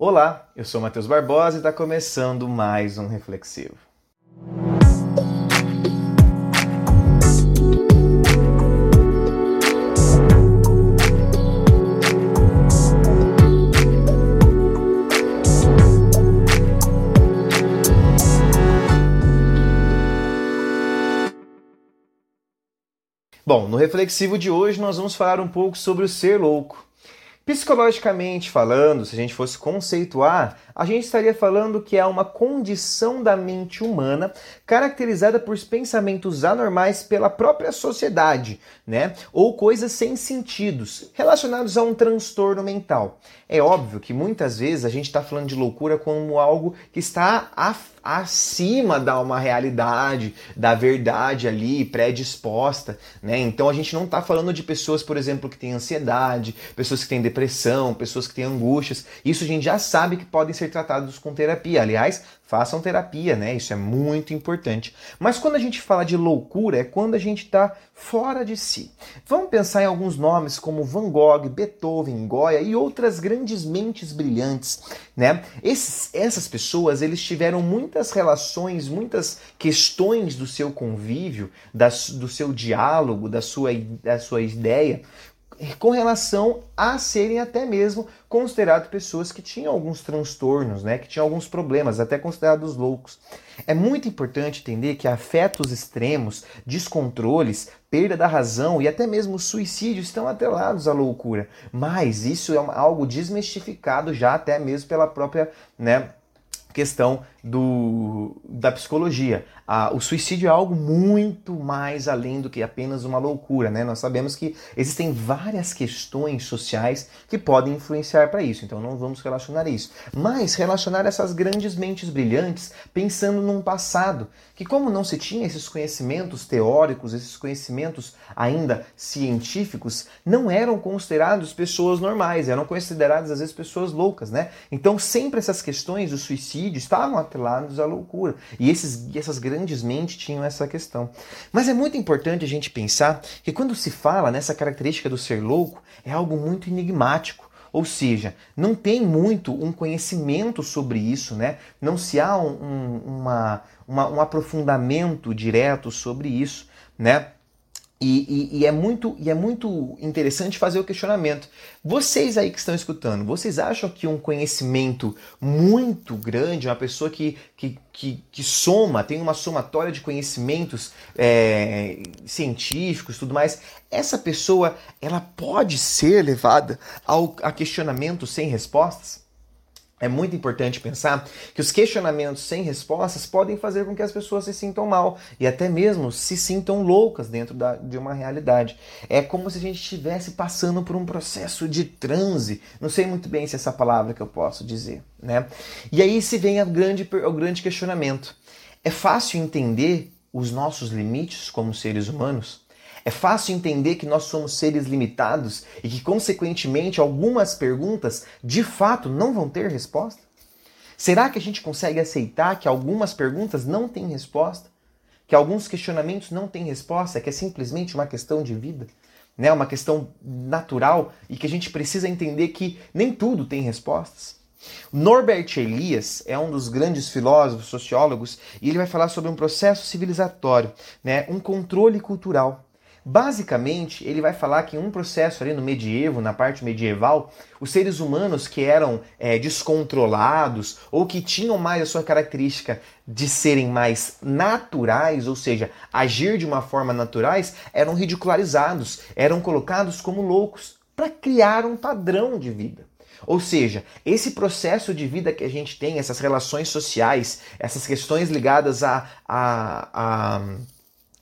Olá, eu sou Matheus Barbosa e está começando mais um Reflexivo. Bom, no reflexivo de hoje nós vamos falar um pouco sobre o ser louco. Psicologicamente falando, se a gente fosse conceituar, a gente estaria falando que é uma condição da mente humana caracterizada por pensamentos anormais pela própria sociedade, né? Ou coisas sem sentidos relacionados a um transtorno mental. É óbvio que muitas vezes a gente está falando de loucura como algo que está acima da uma realidade, da verdade ali predisposta, né? Então a gente não está falando de pessoas, por exemplo, que têm ansiedade, pessoas que têm depressão, pessoas que têm angústias. Isso a gente já sabe que podem ser tratados com terapia. Aliás, façam terapia, né? Isso é muito importante. Mas quando a gente fala de loucura, é quando a gente está fora de si. Vamos pensar em alguns nomes como Van Gogh, Beethoven, Goya e outras grandes mentes brilhantes, né? Esses, essas pessoas, eles tiveram muitas relações, muitas questões do seu convívio, da, do seu diálogo, da sua, da sua ideia com relação a serem até mesmo considerados pessoas que tinham alguns transtornos, né, que tinham alguns problemas, até considerados loucos. É muito importante entender que afetos extremos, descontroles, perda da razão e até mesmo suicídio estão atrelados à loucura. Mas isso é algo desmistificado já até mesmo pela própria, né, questão do, da psicologia. Ah, o suicídio é algo muito mais além do que apenas uma loucura, né? Nós sabemos que existem várias questões sociais que podem influenciar para isso, então não vamos relacionar isso. Mas relacionar essas grandes mentes brilhantes pensando num passado que, como não se tinha esses conhecimentos teóricos, esses conhecimentos ainda científicos, não eram considerados pessoas normais, eram consideradas às vezes pessoas loucas, né? Então sempre essas questões do suicídio estavam atreladas à loucura. E esses, essas grandes mentes tinham essa questão. Mas é muito importante a gente pensar que quando se fala nessa característica do ser louco, é algo muito enigmático. Ou seja, não tem muito um conhecimento sobre isso, né? Não se há um, um, uma, uma, um aprofundamento direto sobre isso, né? E, e, e, é muito, e é muito interessante fazer o questionamento. Vocês aí que estão escutando, vocês acham que um conhecimento muito grande, uma pessoa que, que, que, que soma, tem uma somatória de conhecimentos é, científicos tudo mais, essa pessoa ela pode ser levada ao, a questionamento sem respostas? É muito importante pensar que os questionamentos sem respostas podem fazer com que as pessoas se sintam mal e até mesmo se sintam loucas dentro da, de uma realidade. É como se a gente estivesse passando por um processo de transe. Não sei muito bem se é essa palavra que eu posso dizer, né? E aí se vem grande, o grande questionamento. É fácil entender os nossos limites como seres humanos? É fácil entender que nós somos seres limitados e que, consequentemente, algumas perguntas de fato não vão ter resposta? Será que a gente consegue aceitar que algumas perguntas não têm resposta? Que alguns questionamentos não têm resposta? Que é simplesmente uma questão de vida? Né? Uma questão natural e que a gente precisa entender que nem tudo tem respostas? Norbert Elias é um dos grandes filósofos, sociólogos, e ele vai falar sobre um processo civilizatório, né? um controle cultural. Basicamente, ele vai falar que em um processo ali no medievo, na parte medieval, os seres humanos que eram é, descontrolados ou que tinham mais a sua característica de serem mais naturais, ou seja, agir de uma forma naturais, eram ridicularizados, eram colocados como loucos para criar um padrão de vida. Ou seja, esse processo de vida que a gente tem, essas relações sociais, essas questões ligadas a, a, a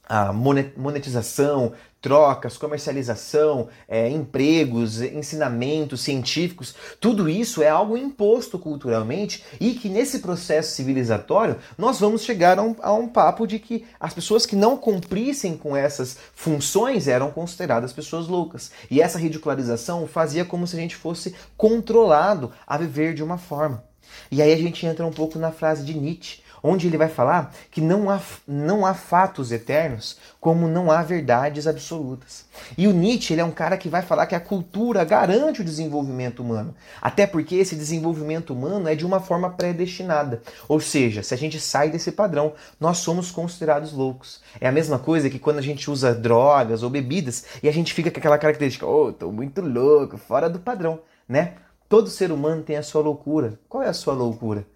a monetização, trocas, comercialização, é, empregos, ensinamentos científicos, tudo isso é algo imposto culturalmente e que nesse processo civilizatório nós vamos chegar a um, a um papo de que as pessoas que não cumprissem com essas funções eram consideradas pessoas loucas. E essa ridicularização fazia como se a gente fosse controlado a viver de uma forma. E aí a gente entra um pouco na frase de Nietzsche, onde ele vai falar que não há, não há fatos eternos como não há verdades absolutas. E o Nietzsche ele é um cara que vai falar que a cultura garante o desenvolvimento humano, até porque esse desenvolvimento humano é de uma forma predestinada. Ou seja, se a gente sai desse padrão, nós somos considerados loucos. É a mesma coisa que quando a gente usa drogas ou bebidas e a gente fica com aquela característica, oh, tô muito louco, fora do padrão, né? Todo ser humano tem a sua loucura. Qual é a sua loucura?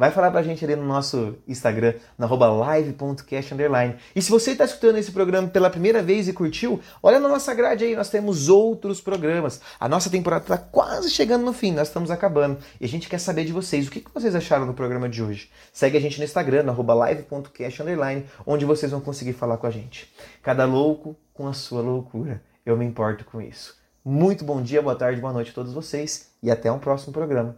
Vai falar pra gente ali no nosso Instagram, na live.cast E se você está escutando esse programa pela primeira vez e curtiu, olha na nossa grade aí, nós temos outros programas. A nossa temporada está quase chegando no fim, nós estamos acabando. E a gente quer saber de vocês, o que vocês acharam do programa de hoje? Segue a gente no Instagram, na live.cast onde vocês vão conseguir falar com a gente. Cada louco com a sua loucura. Eu me importo com isso. Muito bom dia, boa tarde, boa noite a todos vocês e até um próximo programa.